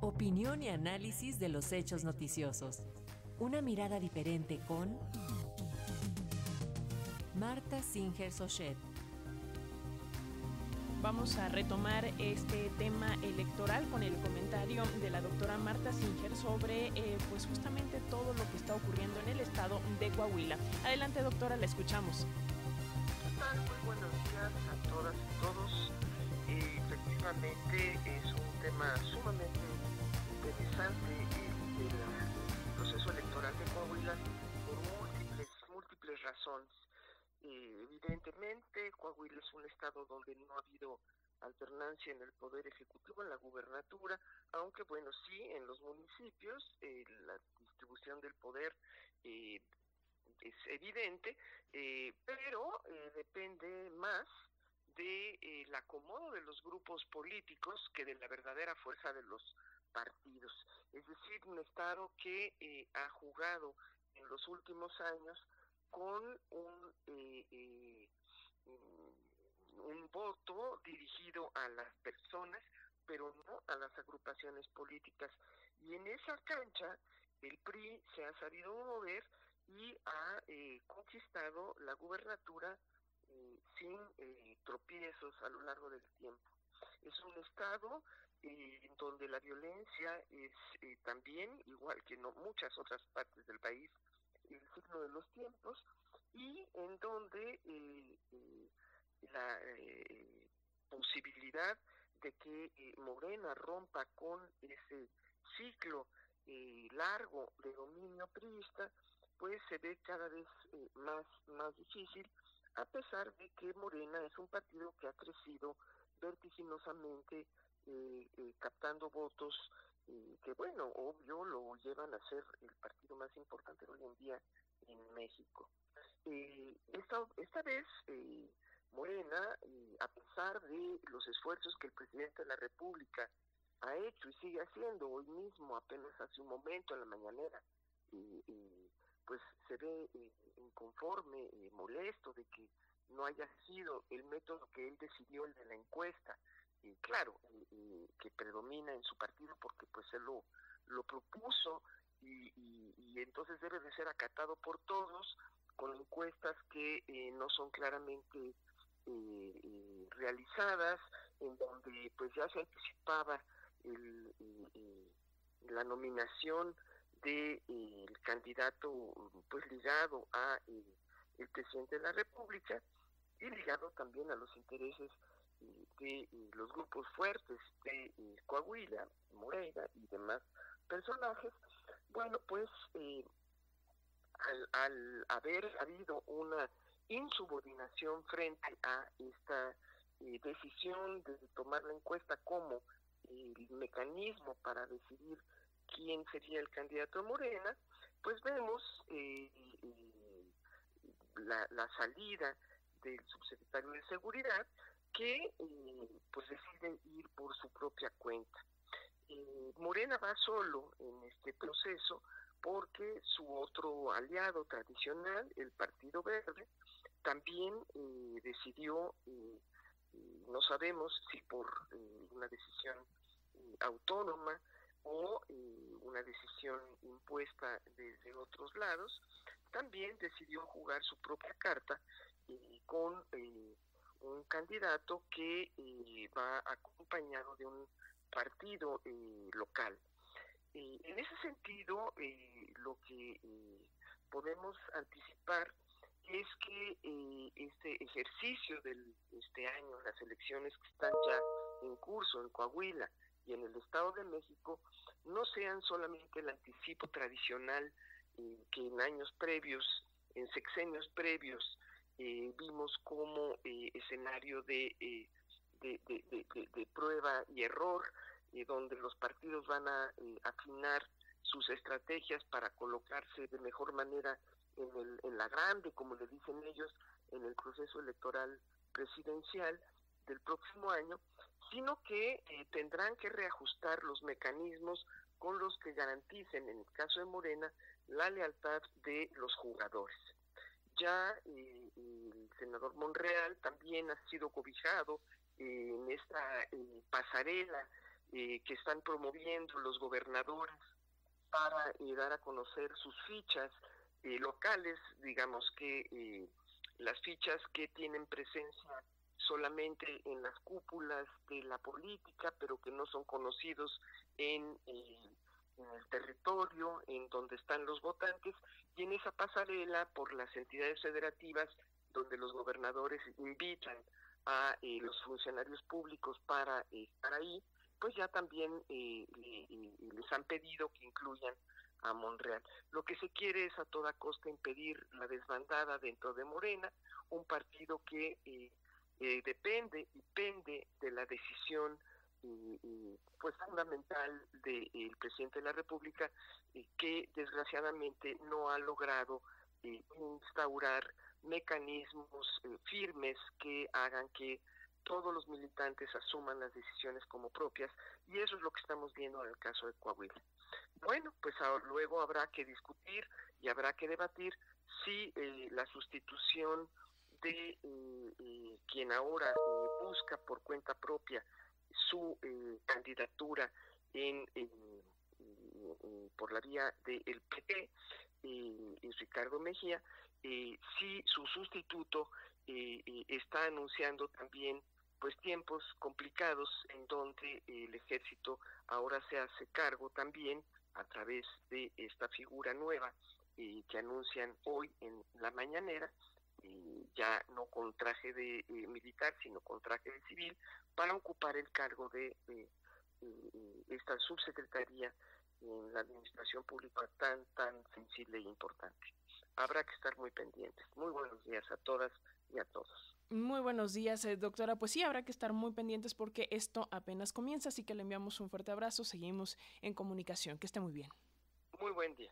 Opinión y análisis de los hechos noticiosos. Una mirada diferente con Marta Singer Sochet. Vamos a retomar este tema electoral con el comentario de la doctora Marta Singer sobre eh, pues justamente todo lo que está ocurriendo en el estado de Coahuila. Adelante doctora, la escuchamos. Muy buenos días a todas y todos. Eh, efectivamente es un tema sumamente interesante el, proceso electoral de Coahuila por múltiples, múltiples razones. Eh, evidentemente, Coahuila es un estado donde no ha habido alternancia en el poder ejecutivo, en la gubernatura, aunque bueno, sí, en los municipios eh, la distribución del poder eh, es evidente, pero depende más de el acomodo de los grupos políticos que de la verdadera fuerza de los partidos. Es decir, un estado que ha jugado en los últimos años con un, eh, eh, un voto dirigido a las personas, pero no a las agrupaciones políticas. Y en esa cancha el PRI se ha sabido mover y ha eh, conquistado la gubernatura sin tropiezos a lo largo del tiempo. Es un estado en donde la violencia es también, igual que no muchas otras partes del país, el signo de los tiempos y en donde eh, eh, la eh, posibilidad de que Morena rompa con ese ciclo largo de dominio priista, pues se ve cada vez más, más difícil, a pesar de que Morena es un partido que ha crecido vertiginosamente, captando votos que bueno, obvio lo llevan a ser el partido más importante hoy en día en México. Eh, esta, esta vez eh, Morena, eh, a pesar de los esfuerzos que el presidente de la República ha hecho y sigue haciendo hoy mismo, apenas hace un momento en la mañanera, pues se ve inconforme, molesto de que no haya sido el método que él decidió, el de la encuesta, claro, que predomina en su partido porque pues él lo, propuso y, y, entonces debe de ser acatado por todos con encuestas que eh, no son claramente eh, eh, realizadas, en donde pues ya se anticipaba el, la nominación del de, el candidato pues ligado a el presidente de la República y ligado también a los intereses de los grupos fuertes de Coahuila, Morena y demás personajes, bueno, pues eh, al, haber habido una insubordinación frente a esta eh, decisión de tomar la encuesta como el mecanismo para decidir quién sería el candidato a Morena, pues vemos eh, la, salida del subsecretario de Seguridad, que eh, pues deciden ir por su propia cuenta. Eh, Morena va solo en este proceso porque su otro aliado tradicional, el Partido Verde, también eh, decidió, no sabemos si por una decisión autónoma o una decisión impuesta desde otros lados, también decidió jugar su propia carta con un candidato que eh, va acompañado de un partido eh, local. Eh, en ese sentido, lo que podemos anticipar es que este ejercicio de este año, las elecciones que están ya en curso en Coahuila y en el Estado de México, no sean solamente el anticipo tradicional que en años previos, en sexenios previos, eh, vimos como eh, escenario de, eh, de, prueba y error, donde los partidos van a afinar sus estrategias para colocarse de mejor manera en, el, en la grande, como le dicen ellos, en el proceso electoral presidencial del próximo año, sino que tendrán que reajustar los mecanismos con los que garanticen, en el caso de Morena, la lealtad de los jugadores. Ya eh, el senador Monreal también ha sido cobijado en esta pasarela que están promoviendo los gobernadores para dar a conocer sus fichas locales, digamos que las fichas que tienen presencia solamente en las cúpulas de la política, pero que no son conocidos en, en, el territorio, en donde están los votantes, y en esa pasarela por las entidades federativas, donde los gobernadores invitan a eh, los funcionarios públicos para estar ahí, pues ya también eh, les han pedido que incluyan a Monreal. Lo que se quiere es a toda costa impedir la desbandada dentro de Morena, un partido que eh, eh, depende y pende de la decisión pues fundamental del presidente de la República que desgraciadamente no ha logrado instaurar mecanismos firmes que hagan que todos los militantes asuman las decisiones como propias y eso es lo que estamos viendo en el caso de Coahuila. Bueno, pues luego habrá que discutir y habrá que debatir si eh, la sustitución de eh, eh, quien ahora busca por cuenta propia su candidatura en, por la vía del PT, Ricardo Mejía, si su sustituto está anunciando también pues tiempos complicados en donde el ejército ahora se hace cargo también a través de esta figura nueva eh, que anuncian hoy en la mañanera, eh, ya no con traje de eh, militar, sino con traje de civil, para ocupar el cargo de esta subsecretaría en la administración pública tan, tan sensible e importante. Habrá que estar muy pendientes. Muy buenos días a todas y a todos. Muy buenos días, eh, doctora. Pues sí, habrá que estar muy pendientes porque esto apenas comienza, así que le enviamos un fuerte abrazo. Seguimos en comunicación. Que esté muy bien. Muy buen día.